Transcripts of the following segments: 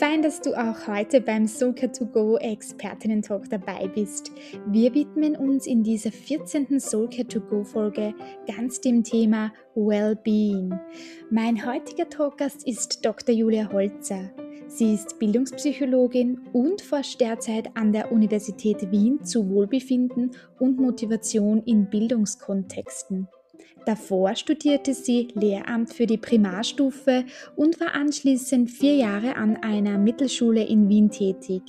Fein, dass du auch heute beim Soulcare to Go Expertinnen Talk dabei bist. Wir widmen uns in dieser 14. Soulcare to Go Folge ganz dem Thema Wellbeing. Mein heutiger Talkgast ist Dr. Julia Holzer. Sie ist Bildungspsychologin und forscht derzeit an der Universität Wien zu Wohlbefinden und Motivation in Bildungskontexten. Davor studierte sie Lehramt für die Primarstufe und war anschließend vier Jahre an einer Mittelschule in Wien tätig.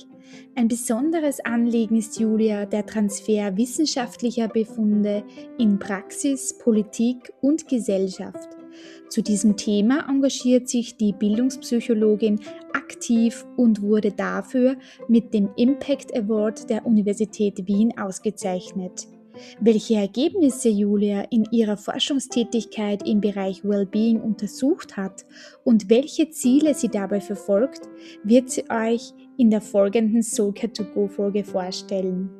Ein besonderes Anliegen ist Julia der Transfer wissenschaftlicher Befunde in Praxis, Politik und Gesellschaft. Zu diesem Thema engagiert sich die Bildungspsychologin aktiv und wurde dafür mit dem Impact Award der Universität Wien ausgezeichnet. Welche Ergebnisse Julia in ihrer Forschungstätigkeit im Bereich Wellbeing untersucht hat und welche Ziele sie dabei verfolgt, wird sie euch in der folgenden Soulcare to Go Folge vorstellen.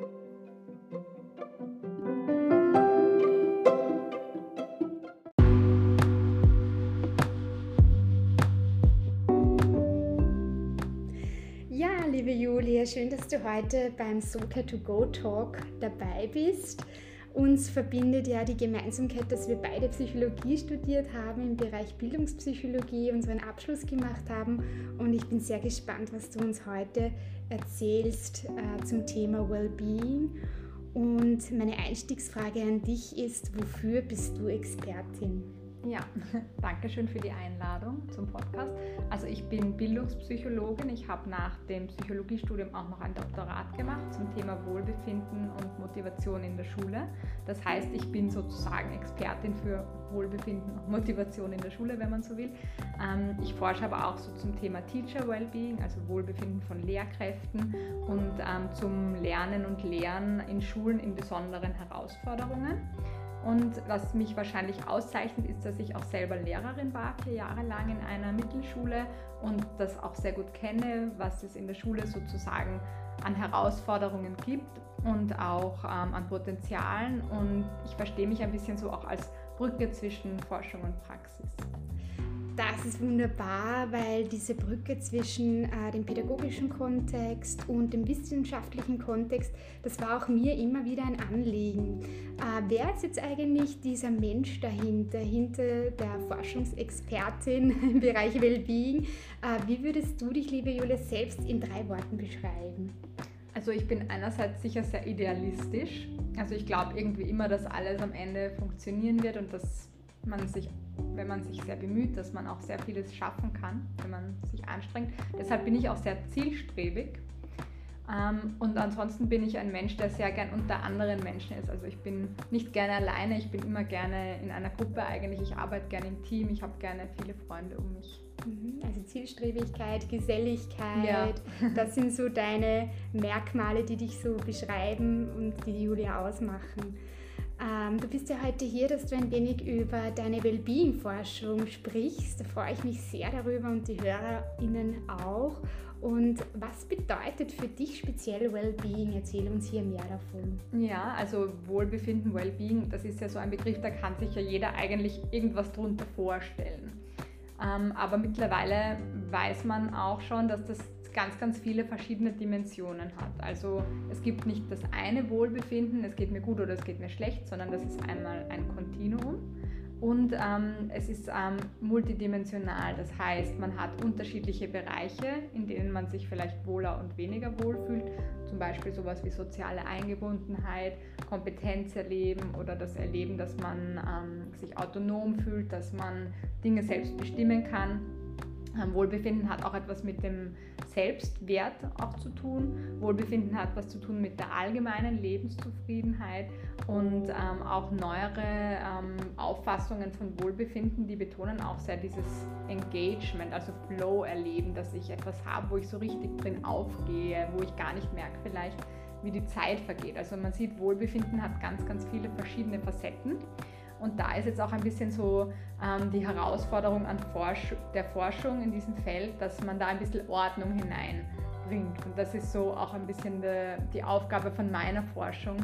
Liebe Julia, schön, dass du heute beim Soka to Go Talk dabei bist. Uns verbindet ja die Gemeinsamkeit, dass wir beide Psychologie studiert haben, im Bereich Bildungspsychologie unseren Abschluss gemacht haben. Und ich bin sehr gespannt, was du uns heute erzählst äh, zum Thema Wellbeing. Und meine Einstiegsfrage an dich ist, wofür bist du Expertin? Ja, danke schön für die Einladung zum Podcast. Also ich bin Bildungspsychologin. Ich habe nach dem Psychologiestudium auch noch ein Doktorat gemacht zum Thema Wohlbefinden und Motivation in der Schule. Das heißt, ich bin sozusagen Expertin für Wohlbefinden und Motivation in der Schule, wenn man so will. Ähm, ich forsche aber auch so zum Thema Teacher Wellbeing, also Wohlbefinden von Lehrkräften und ähm, zum Lernen und Lehren in Schulen in besonderen Herausforderungen. Und was mich wahrscheinlich auszeichnet, ist, dass ich auch selber Lehrerin war, vier Jahre lang in einer Mittelschule und das auch sehr gut kenne, was es in der Schule sozusagen an Herausforderungen gibt und auch ähm, an Potenzialen. Und ich verstehe mich ein bisschen so auch als Brücke zwischen Forschung und Praxis. Das ist wunderbar, weil diese Brücke zwischen äh, dem pädagogischen Kontext und dem wissenschaftlichen Kontext, das war auch mir immer wieder ein Anliegen. Äh, wer ist jetzt eigentlich dieser Mensch dahinter, hinter der Forschungsexpertin im Bereich Wellbeing? Äh, wie würdest du dich, liebe Julia, selbst in drei Worten beschreiben? Also ich bin einerseits sicher sehr idealistisch. Also ich glaube irgendwie immer, dass alles am Ende funktionieren wird und dass man sich, wenn man sich sehr bemüht, dass man auch sehr vieles schaffen kann, wenn man sich anstrengt. Deshalb bin ich auch sehr zielstrebig. Ähm, und ansonsten bin ich ein Mensch, der sehr gern unter anderen Menschen ist. Also ich bin nicht gerne alleine, ich bin immer gerne in einer Gruppe eigentlich. Ich arbeite gerne im Team, ich habe gerne viele Freunde um mich. Mhm. Also Zielstrebigkeit, Geselligkeit, ja. das sind so deine Merkmale, die dich so beschreiben und die die Julia ausmachen. Ähm, du bist ja heute hier, dass du ein wenig über deine Wellbeing-Forschung sprichst. Da freue ich mich sehr darüber und die HörerInnen auch. Und was bedeutet für dich speziell Wellbeing? Erzähl uns hier mehr davon. Ja, also Wohlbefinden, Wellbeing, das ist ja so ein Begriff, da kann sich ja jeder eigentlich irgendwas drunter vorstellen. Ähm, aber mittlerweile weiß man auch schon, dass das ganz, ganz viele verschiedene Dimensionen hat. Also es gibt nicht das eine Wohlbefinden, es geht mir gut oder es geht mir schlecht, sondern das ist einmal ein Kontinuum. Und ähm, es ist ähm, multidimensional, das heißt, man hat unterschiedliche Bereiche, in denen man sich vielleicht wohler und weniger wohl fühlt. Zum Beispiel sowas wie soziale Eingebundenheit, Kompetenz erleben oder das Erleben, dass man ähm, sich autonom fühlt, dass man Dinge selbst bestimmen kann. Ähm, Wohlbefinden hat auch etwas mit dem Selbstwert auch zu tun. Wohlbefinden hat was zu tun mit der allgemeinen Lebenszufriedenheit und ähm, auch neuere ähm, Auffassungen von Wohlbefinden, die betonen auch sehr dieses Engagement, also Flow erleben, dass ich etwas habe, wo ich so richtig drin aufgehe, wo ich gar nicht merke vielleicht, wie die Zeit vergeht. Also man sieht, Wohlbefinden hat ganz, ganz viele verschiedene Facetten. Und da ist jetzt auch ein bisschen so ähm, die Herausforderung an Forsch der Forschung in diesem Feld, dass man da ein bisschen Ordnung hineinbringt. Und das ist so auch ein bisschen de, die Aufgabe von meiner Forschung,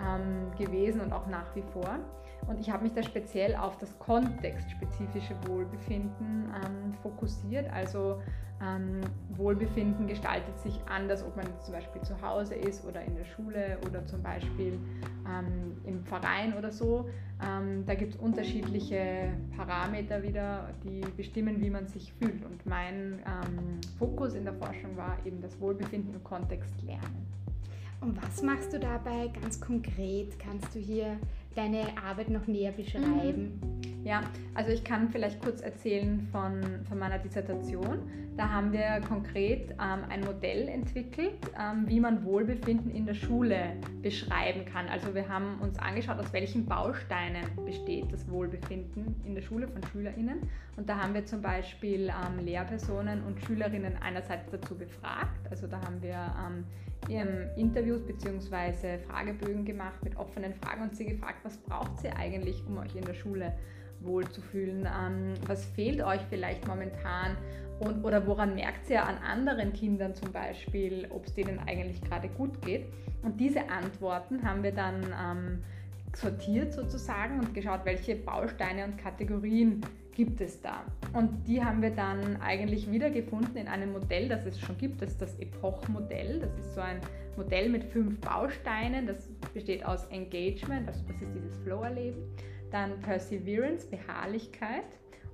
ähm, gewesen und auch nach wie vor. Und ich habe mich da speziell auf das kontextspezifische Wohlbefinden ähm, fokussiert. Also ähm, Wohlbefinden gestaltet sich anders, ob man zum Beispiel zu Hause ist oder in der Schule oder zum Beispiel ähm, im Verein oder so. Ähm, da gibt es unterschiedliche Parameter wieder, die bestimmen, wie man sich fühlt. Und mein ähm, Fokus in der Forschung war eben das Wohlbefinden im Kontext Lernen. Und was machst du dabei ganz konkret? Kannst du hier deine Arbeit noch näher beschreiben? Mhm. Ja, also ich kann vielleicht kurz erzählen von, von meiner Dissertation. Da haben wir konkret ähm, ein Modell entwickelt, ähm, wie man Wohlbefinden in der Schule beschreiben kann. Also wir haben uns angeschaut, aus welchen Bausteinen besteht das Wohlbefinden in der Schule von Schülerinnen. Und da haben wir zum Beispiel ähm, Lehrpersonen und Schülerinnen einerseits dazu befragt. Also da haben wir ähm, Interviews bzw. Fragebögen gemacht mit offenen Fragen und sie gefragt, was braucht sie eigentlich, um euch in der Schule wohlzufühlen? Ähm, was fehlt euch vielleicht momentan? Und, oder woran merkt ihr an anderen Kindern zum Beispiel, ob es denen eigentlich gerade gut geht? Und diese Antworten haben wir dann ähm, sortiert sozusagen und geschaut, welche Bausteine und Kategorien gibt es da. Und die haben wir dann eigentlich wiedergefunden in einem Modell, das es schon gibt, das ist das Epoch-Modell. Das ist so ein Modell mit fünf Bausteinen. Das besteht aus Engagement, also das ist dieses Flow-Erleben, dann Perseverance, Beharrlichkeit,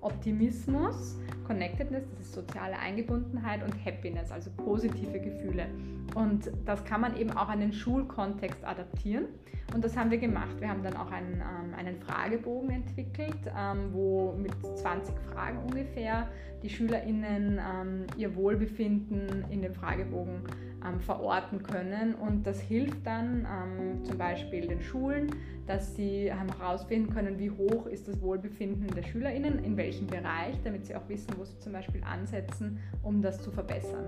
Optimismus, Connectedness, das ist soziale Eingebundenheit und Happiness, also positive Gefühle. Und das kann man eben auch an den Schulkontext adaptieren. Und das haben wir gemacht. Wir haben dann auch einen, ähm, einen Fragebogen entwickelt, ähm, wo mit 20 Fragen ungefähr die SchülerInnen ähm, ihr Wohlbefinden in dem Fragebogen ähm, verorten können. Und das hilft dann ähm, zum Beispiel den Schulen, dass sie herausfinden können, wie hoch ist das Wohlbefinden der SchülerInnen, in welchem Bereich, damit sie auch wissen, wo sie zum Beispiel ansetzen, um das zu verbessern.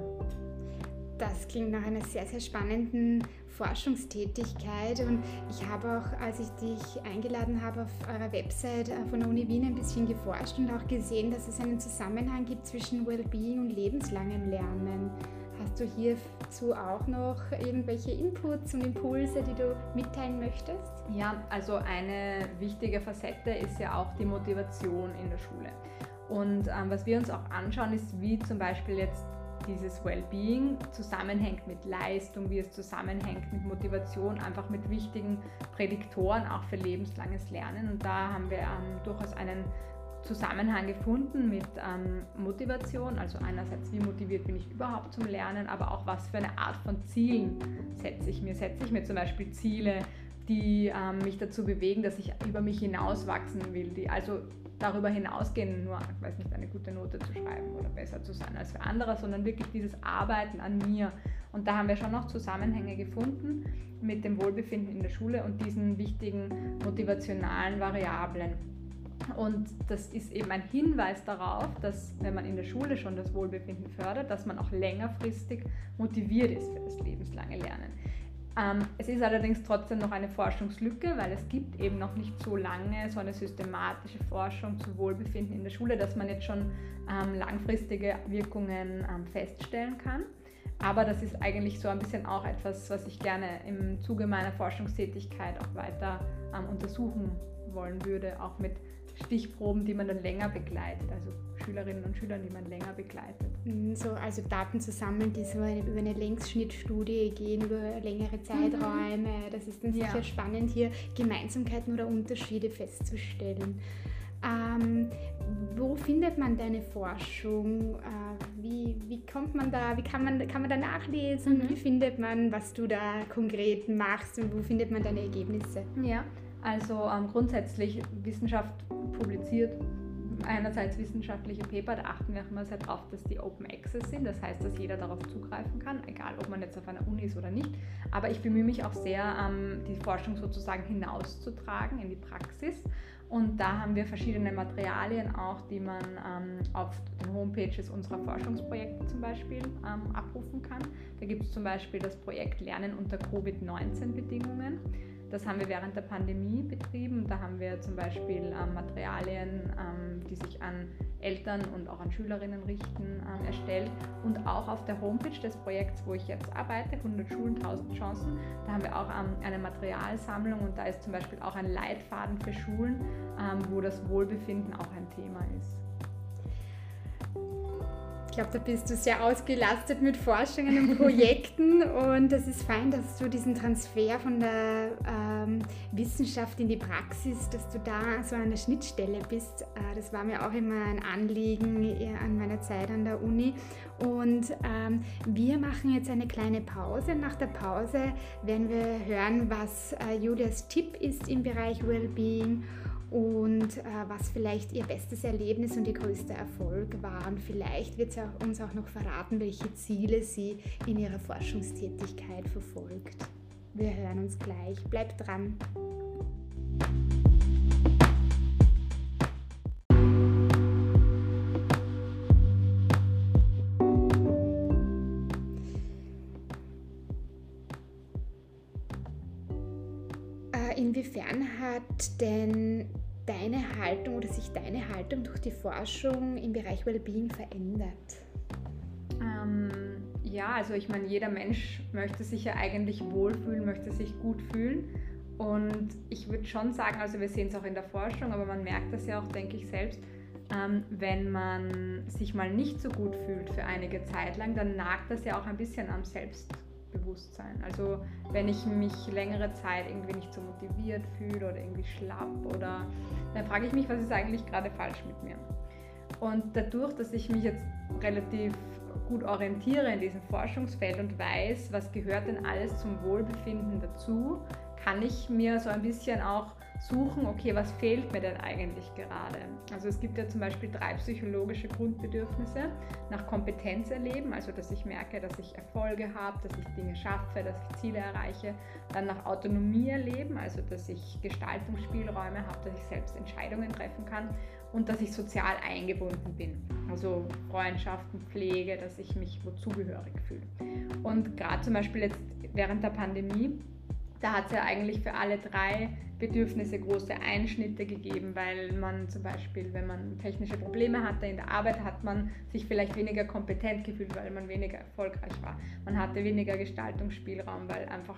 Das klingt nach einer sehr, sehr spannenden Forschungstätigkeit und ich habe auch, als ich dich eingeladen habe, auf eurer Website äh, von der Uni Wien ein bisschen geforscht und auch gesehen, dass es einen Zusammenhang gibt zwischen Wellbeing und lebenslangem Lernen. Hast du hierzu auch noch irgendwelche Inputs und Impulse, die du mitteilen möchtest? Ja, also eine wichtige Facette ist ja auch die Motivation in der Schule. Und ähm, was wir uns auch anschauen, ist, wie zum Beispiel jetzt dieses Wellbeing zusammenhängt mit Leistung, wie es zusammenhängt mit Motivation, einfach mit wichtigen Prädiktoren auch für lebenslanges Lernen. Und da haben wir ähm, durchaus einen Zusammenhang gefunden mit ähm, Motivation, also einerseits, wie motiviert bin ich überhaupt zum Lernen, aber auch was für eine Art von Zielen setze ich mir. Setze ich mir zum Beispiel Ziele, die ähm, mich dazu bewegen, dass ich über mich hinauswachsen will, die also darüber hinausgehen, nur, weiß nicht, eine gute Note zu schreiben oder besser zu sein als für andere, sondern wirklich dieses Arbeiten an mir. Und da haben wir schon noch Zusammenhänge gefunden mit dem Wohlbefinden in der Schule und diesen wichtigen motivationalen Variablen. Und das ist eben ein Hinweis darauf, dass wenn man in der Schule schon das Wohlbefinden fördert, dass man auch längerfristig motiviert ist für das lebenslange Lernen. Ähm, es ist allerdings trotzdem noch eine Forschungslücke, weil es gibt eben noch nicht so lange so eine systematische Forschung zu Wohlbefinden in der Schule, dass man jetzt schon ähm, langfristige Wirkungen ähm, feststellen kann. Aber das ist eigentlich so ein bisschen auch etwas, was ich gerne im Zuge meiner Forschungstätigkeit auch weiter ähm, untersuchen wollen würde, auch mit Stichproben, die man dann länger begleitet, also Schülerinnen und Schülern, die man länger begleitet. Mhm, so, also Daten zusammen, die so über eine Längsschnittstudie gehen, über längere Zeiträume. Mhm. Das ist dann sicher ja. spannend, hier Gemeinsamkeiten oder Unterschiede festzustellen. Ähm, wo findet man deine Forschung? Äh, wie, wie kommt man da, wie kann man, kann man da nachlesen? Mhm. Wie findet man, was du da konkret machst und wo findet man deine Ergebnisse? Ja, also ähm, grundsätzlich Wissenschaft publiziert einerseits wissenschaftliche Paper, da achten wir auch immer sehr darauf, dass die Open Access sind. Das heißt, dass jeder darauf zugreifen kann, egal ob man jetzt auf einer Uni ist oder nicht. Aber ich bemühe mich auch sehr, ähm, die Forschung sozusagen hinauszutragen in die Praxis. Und da haben wir verschiedene Materialien auch, die man ähm, auf den Homepages unserer Forschungsprojekte zum Beispiel ähm, abrufen kann. Da gibt es zum Beispiel das Projekt Lernen unter Covid-19-Bedingungen. Das haben wir während der Pandemie betrieben. Da haben wir zum Beispiel ähm, Materialien, ähm, die sich an Eltern und auch an Schülerinnen richten, ähm, erstellt. Und auch auf der Homepage des Projekts, wo ich jetzt arbeite, 100 Schulen, 1000 Chancen, da haben wir auch ähm, eine Materialsammlung und da ist zum Beispiel auch ein Leitfaden für Schulen, ähm, wo das Wohlbefinden auch ein Thema ist. Ich glaube, da bist du sehr ausgelastet mit Forschungen und Projekten und es ist fein, dass du diesen Transfer von der ähm, Wissenschaft in die Praxis, dass du da so an der Schnittstelle bist. Äh, das war mir auch immer ein Anliegen äh, an meiner Zeit an der Uni. Und ähm, wir machen jetzt eine kleine Pause. Nach der Pause werden wir hören, was äh, Julias Tipp ist im Bereich Wellbeing und äh, was vielleicht ihr bestes Erlebnis und ihr größter Erfolg war. Und vielleicht wird sie auch, uns auch noch verraten, welche Ziele sie in ihrer Forschungstätigkeit verfolgt. Wir hören uns gleich. Bleibt dran. Hat denn deine Haltung oder sich deine Haltung durch die Forschung im Bereich Wellbeing verändert? Ähm, ja, also ich meine, jeder Mensch möchte sich ja eigentlich wohlfühlen, möchte sich gut fühlen. Und ich würde schon sagen, also wir sehen es auch in der Forschung, aber man merkt das ja auch, denke ich selbst, ähm, wenn man sich mal nicht so gut fühlt für einige Zeit lang, dann nagt das ja auch ein bisschen am Selbst Bewusstsein. Also wenn ich mich längere Zeit irgendwie nicht so motiviert fühle oder irgendwie schlapp oder dann frage ich mich, was ist eigentlich gerade falsch mit mir. Und dadurch, dass ich mich jetzt relativ gut orientiere in diesem Forschungsfeld und weiß, was gehört denn alles zum Wohlbefinden dazu, kann ich mir so ein bisschen auch suchen, okay, was fehlt mir denn eigentlich gerade? Also es gibt ja zum Beispiel drei psychologische Grundbedürfnisse nach Kompetenz erleben, also dass ich merke, dass ich Erfolge habe, dass ich Dinge schaffe, dass ich Ziele erreiche. Dann nach Autonomie erleben, also dass ich Gestaltungsspielräume habe, dass ich selbst Entscheidungen treffen kann und dass ich sozial eingebunden bin. Also Freundschaften, Pflege, dass ich mich wo zugehörig fühle. Und gerade zum Beispiel jetzt während der Pandemie, da hat es ja eigentlich für alle drei Bedürfnisse große Einschnitte gegeben, weil man zum Beispiel, wenn man technische Probleme hatte in der Arbeit, hat man sich vielleicht weniger kompetent gefühlt, weil man weniger erfolgreich war. Man hatte weniger Gestaltungsspielraum, weil einfach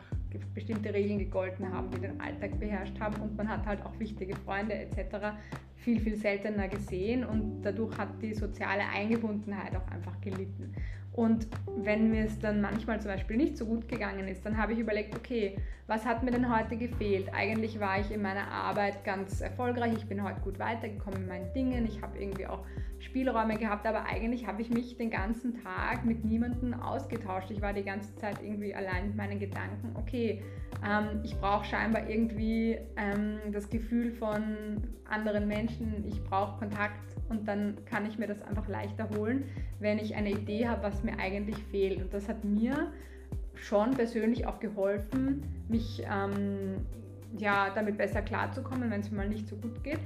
bestimmte Regeln gegolten haben, die den Alltag beherrscht haben und man hat halt auch wichtige Freunde etc. viel, viel seltener gesehen und dadurch hat die soziale Eingebundenheit auch einfach gelitten. Und wenn mir es dann manchmal zum Beispiel nicht so gut gegangen ist, dann habe ich überlegt, okay, was hat mir denn heute gefehlt? Eigentlich war ich in meiner Arbeit ganz erfolgreich, ich bin heute gut weitergekommen in meinen Dingen, ich habe irgendwie auch Spielräume gehabt, aber eigentlich habe ich mich den ganzen Tag mit niemandem ausgetauscht. Ich war die ganze Zeit irgendwie allein mit meinen Gedanken, okay, ähm, ich brauche scheinbar irgendwie ähm, das Gefühl von anderen Menschen, ich brauche Kontakt und dann kann ich mir das einfach leichter holen, wenn ich eine Idee habe, was mir eigentlich fehlt. Und das hat mir schon persönlich auch geholfen, mich ähm, ja, damit besser klarzukommen, wenn es mir mal nicht so gut geht.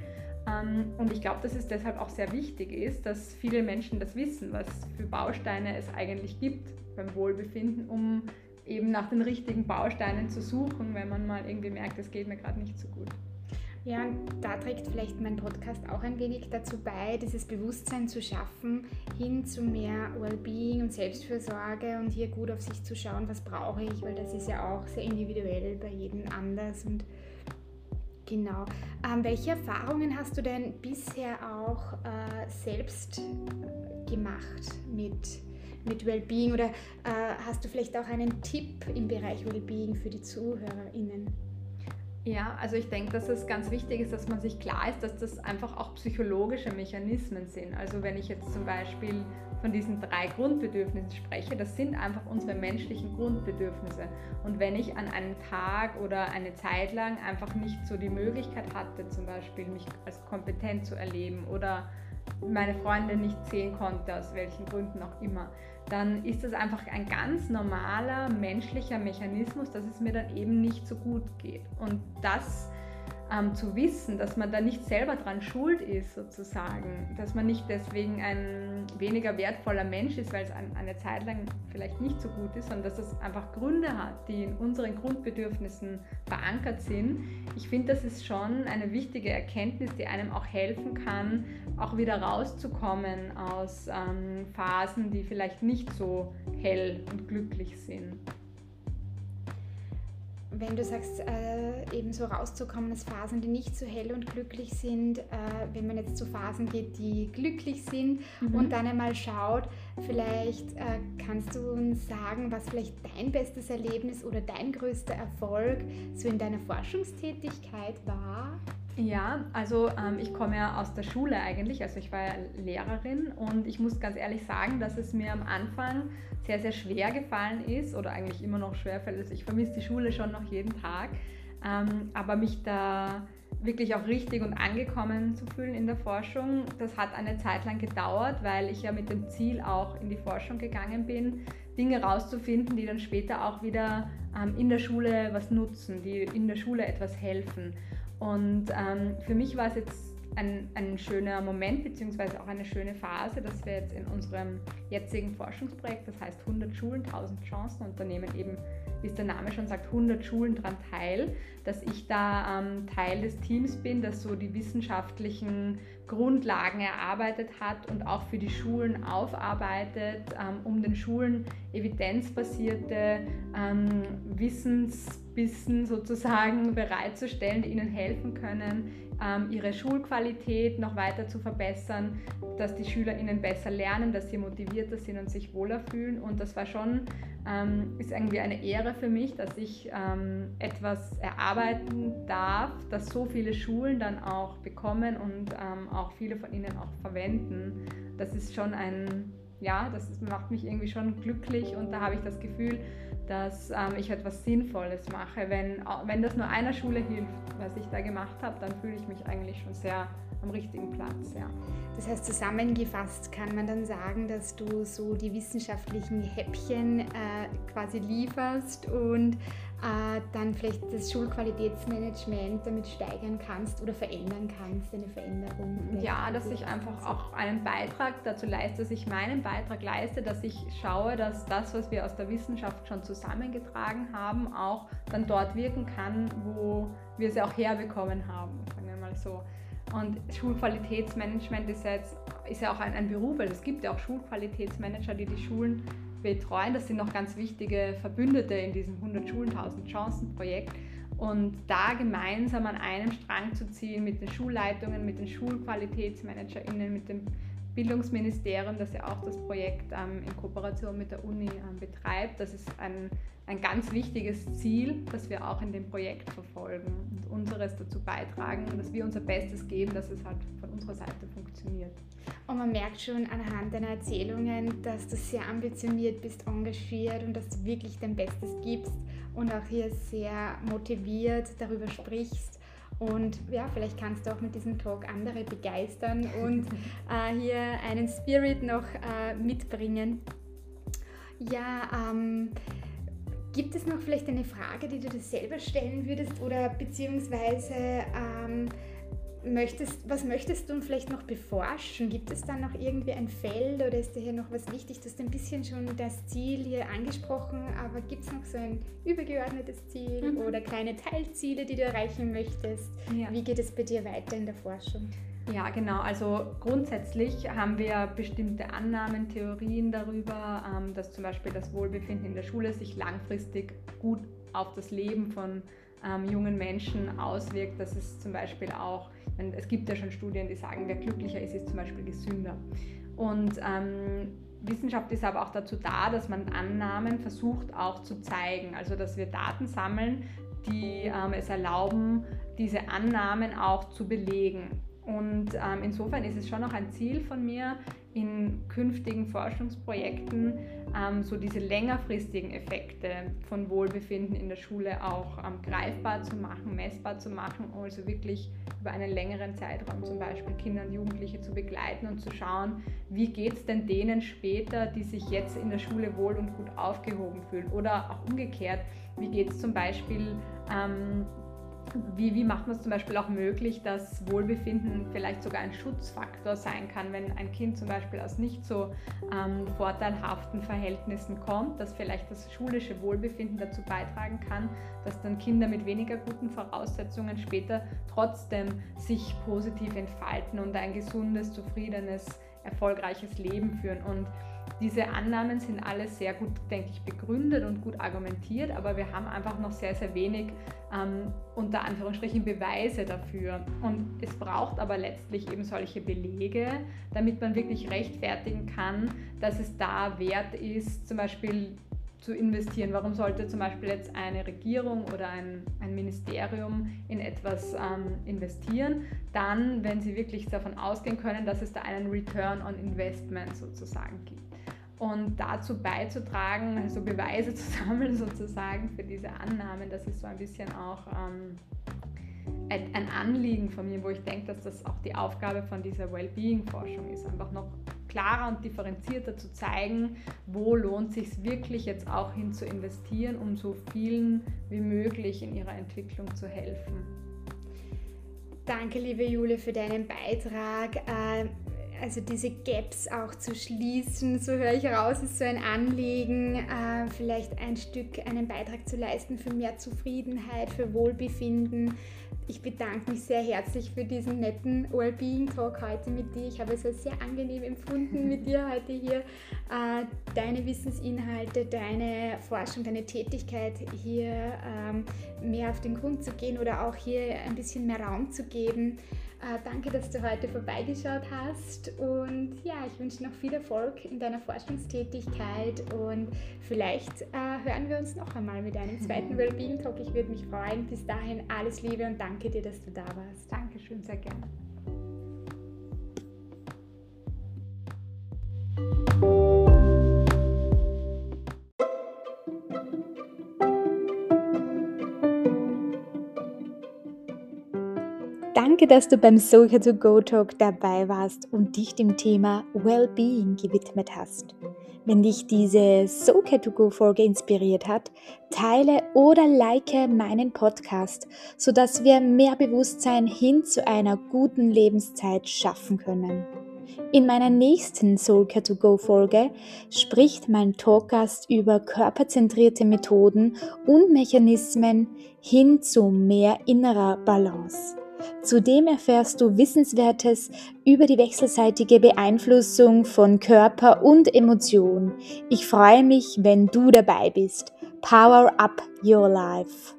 Ähm, und ich glaube, dass es deshalb auch sehr wichtig ist, dass viele Menschen das wissen, was für Bausteine es eigentlich gibt beim Wohlbefinden, um eben nach den richtigen Bausteinen zu suchen, wenn man mal irgendwie merkt, es geht mir gerade nicht so gut. Ja, und da trägt vielleicht mein Podcast auch ein wenig dazu bei, dieses Bewusstsein zu schaffen, hin zu mehr Wellbeing und Selbstfürsorge und hier gut auf sich zu schauen, was brauche ich, weil das ist ja auch sehr individuell bei jedem anders und genau. Ähm, welche Erfahrungen hast du denn bisher auch äh, selbst gemacht mit mit Wellbeing oder äh, hast du vielleicht auch einen Tipp im Bereich Wellbeing für die ZuhörerInnen? Ja, also ich denke, dass es ganz wichtig ist, dass man sich klar ist, dass das einfach auch psychologische Mechanismen sind. Also wenn ich jetzt zum Beispiel von diesen drei Grundbedürfnissen spreche, das sind einfach unsere menschlichen Grundbedürfnisse. Und wenn ich an einem Tag oder eine Zeit lang einfach nicht so die Möglichkeit hatte, zum Beispiel mich als kompetent zu erleben oder meine Freunde nicht sehen konnte, aus welchen Gründen auch immer, dann ist das einfach ein ganz normaler menschlicher Mechanismus, dass es mir dann eben nicht so gut geht. Und das ähm, zu wissen, dass man da nicht selber dran schuld ist, sozusagen, dass man nicht deswegen ein weniger wertvoller Mensch ist, weil es ein, eine Zeit lang vielleicht nicht so gut ist, sondern dass es einfach Gründe hat, die in unseren Grundbedürfnissen verankert sind. Ich finde, das ist schon eine wichtige Erkenntnis, die einem auch helfen kann, auch wieder rauszukommen aus ähm, Phasen, die vielleicht nicht so hell und glücklich sind wenn du sagst, äh, eben so rauszukommen aus Phasen, die nicht so hell und glücklich sind, äh, wenn man jetzt zu Phasen geht, die glücklich sind mhm. und dann einmal schaut, vielleicht äh, kannst du uns sagen, was vielleicht dein bestes Erlebnis oder dein größter Erfolg so in deiner Forschungstätigkeit war? Ja, also ähm, ich komme ja aus der Schule eigentlich, also ich war ja Lehrerin und ich muss ganz ehrlich sagen, dass es mir am Anfang sehr, sehr schwer gefallen ist oder eigentlich immer noch schwer fällt. Also ich vermisse die Schule schon noch jeden Tag, ähm, aber mich da wirklich auch richtig und angekommen zu fühlen in der Forschung, das hat eine Zeit lang gedauert, weil ich ja mit dem Ziel auch in die Forschung gegangen bin, Dinge rauszufinden, die dann später auch wieder ähm, in der Schule was nutzen, die in der Schule etwas helfen. Und ähm, für mich war es jetzt ein, ein schöner Moment, beziehungsweise auch eine schöne Phase, dass wir jetzt in unserem jetzigen Forschungsprojekt, das heißt 100 Schulen, 1000 Chancen, Unternehmen eben, wie es der Name schon sagt, 100 Schulen daran teil, dass ich da ähm, Teil des Teams bin, das so die wissenschaftlichen Grundlagen erarbeitet hat und auch für die Schulen aufarbeitet, ähm, um den Schulen evidenzbasierte ähm, Wissensbissen sozusagen bereitzustellen, die ihnen helfen können, ähm, ihre Schulqualität noch weiter zu verbessern, dass die SchülerInnen besser lernen, dass sie motivierter sind und sich wohler fühlen. Und das war schon, ähm, ist irgendwie eine Ehre für mich, dass ich ähm, etwas erarbeiten darf, das so viele Schulen dann auch bekommen und auch viele von ihnen auch verwenden. Das ist schon ein, ja, das macht mich irgendwie schon glücklich und da habe ich das Gefühl, dass ähm, ich etwas Sinnvolles mache. Wenn, wenn das nur einer Schule hilft, was ich da gemacht habe, dann fühle ich mich eigentlich schon sehr am richtigen Platz. Ja. Das heißt, zusammengefasst kann man dann sagen, dass du so die wissenschaftlichen Häppchen äh, quasi lieferst und dann vielleicht das Schulqualitätsmanagement damit steigern kannst oder verändern kannst, eine Veränderung. Ja, dass ich einfach auch einen Beitrag dazu leiste, dass ich meinen Beitrag leiste, dass ich schaue, dass das, was wir aus der Wissenschaft schon zusammengetragen haben, auch dann dort wirken kann, wo wir es auch herbekommen haben, sagen wir mal so. Und Schulqualitätsmanagement ist ja, jetzt, ist ja auch ein, ein Beruf, weil es gibt ja auch Schulqualitätsmanager, die die Schulen betreuen. Das sind noch ganz wichtige Verbündete in diesem 100 Schulen, 1000 Chancen Projekt. Und da gemeinsam an einem Strang zu ziehen mit den Schulleitungen, mit den SchulqualitätsmanagerInnen, mit dem Bildungsministerium, das ja auch das Projekt ähm, in Kooperation mit der Uni ähm, betreibt. Das ist ein, ein ganz wichtiges Ziel, das wir auch in dem Projekt verfolgen und unseres dazu beitragen und dass wir unser Bestes geben, dass es halt von unserer Seite funktioniert. Und man merkt schon anhand deiner Erzählungen, dass du sehr ambitioniert bist, engagiert und dass du wirklich dein Bestes gibst und auch hier sehr motiviert darüber sprichst und ja, vielleicht kannst du auch mit diesem Talk andere begeistern und äh, hier einen Spirit noch äh, mitbringen. Ja, ähm, gibt es noch vielleicht eine Frage, die du dir selber stellen würdest oder beziehungsweise ähm, möchtest, was möchtest du vielleicht noch beforschen? Gibt es da noch irgendwie ein Feld oder ist da hier noch was wichtig? Du hast ein bisschen schon das Ziel hier angesprochen, aber gibt es noch so ein übergeordnetes Ziel mhm. oder kleine Teilziele, die du erreichen möchtest? Ja. Wie geht es bei dir weiter in der Forschung? Ja, genau. Also grundsätzlich haben wir bestimmte Annahmen, Theorien darüber, ähm, dass zum Beispiel das Wohlbefinden in der Schule sich langfristig gut auf das Leben von ähm, jungen Menschen auswirkt, dass es zum Beispiel auch, es gibt ja schon Studien, die sagen, wer glücklicher ist, ist zum Beispiel gesünder. Und ähm, Wissenschaft ist aber auch dazu da, dass man Annahmen versucht auch zu zeigen, also dass wir Daten sammeln, die ähm, es erlauben, diese Annahmen auch zu belegen. Und ähm, insofern ist es schon noch ein Ziel von mir, in künftigen Forschungsprojekten ähm, so diese längerfristigen Effekte von Wohlbefinden in der Schule auch ähm, greifbar zu machen, messbar zu machen, also wirklich über einen längeren Zeitraum zum Beispiel Kinder und Jugendliche zu begleiten und zu schauen, wie geht es denn denen später, die sich jetzt in der Schule wohl und gut aufgehoben fühlen? Oder auch umgekehrt, wie geht es zum Beispiel ähm, wie, wie macht man es zum Beispiel auch möglich, dass Wohlbefinden vielleicht sogar ein Schutzfaktor sein kann, wenn ein Kind zum Beispiel aus nicht so ähm, vorteilhaften Verhältnissen kommt, dass vielleicht das schulische Wohlbefinden dazu beitragen kann, dass dann Kinder mit weniger guten Voraussetzungen später trotzdem sich positiv entfalten und ein gesundes, zufriedenes, erfolgreiches Leben führen. Und diese Annahmen sind alle sehr gut, denke ich, begründet und gut argumentiert, aber wir haben einfach noch sehr, sehr wenig ähm, unter Anführungsstrichen Beweise dafür. Und es braucht aber letztlich eben solche Belege, damit man wirklich rechtfertigen kann, dass es da wert ist, zum Beispiel zu investieren. Warum sollte zum Beispiel jetzt eine Regierung oder ein, ein Ministerium in etwas ähm, investieren? Dann, wenn sie wirklich davon ausgehen können, dass es da einen Return on Investment sozusagen gibt und dazu beizutragen, also Beweise zu sammeln sozusagen für diese Annahmen, das ist so ein bisschen auch ähm, ein Anliegen von mir, wo ich denke, dass das auch die Aufgabe von dieser Wellbeing-Forschung ist, einfach noch klarer und differenzierter zu zeigen, wo lohnt sich wirklich jetzt auch hin zu investieren, um so vielen wie möglich in ihrer Entwicklung zu helfen. Danke, liebe Jule, für deinen Beitrag. Also diese Gaps auch zu schließen, so höre ich raus, ist so ein Anliegen, äh, vielleicht ein Stück einen Beitrag zu leisten für mehr Zufriedenheit, für Wohlbefinden. Ich bedanke mich sehr herzlich für diesen netten Wellbeing-Talk heute mit dir. Ich habe es als sehr angenehm empfunden, mit dir heute hier äh, deine Wissensinhalte, deine Forschung, deine Tätigkeit hier ähm, mehr auf den Grund zu gehen oder auch hier ein bisschen mehr Raum zu geben. Äh, danke, dass du heute vorbeigeschaut hast und ja, ich wünsche noch viel Erfolg in deiner Forschungstätigkeit und vielleicht äh, hören wir uns noch einmal mit einem zweiten Wellbeing Talk. Ich würde mich freuen. Bis dahin alles Liebe und danke dir, dass du da warst. Dankeschön, sehr gerne. Dass du beim Socha to Go Talk dabei warst und dich dem Thema Wellbeing gewidmet hast. Wenn dich diese Socha to Go Folge inspiriert hat, teile oder like meinen Podcast, sodass wir mehr Bewusstsein hin zu einer guten Lebenszeit schaffen können. In meiner nächsten Soulcare to Go Folge spricht mein Talkgast über körperzentrierte Methoden und Mechanismen hin zu mehr innerer Balance. Zudem erfährst du Wissenswertes über die wechselseitige Beeinflussung von Körper und Emotion. Ich freue mich, wenn du dabei bist. Power up your life.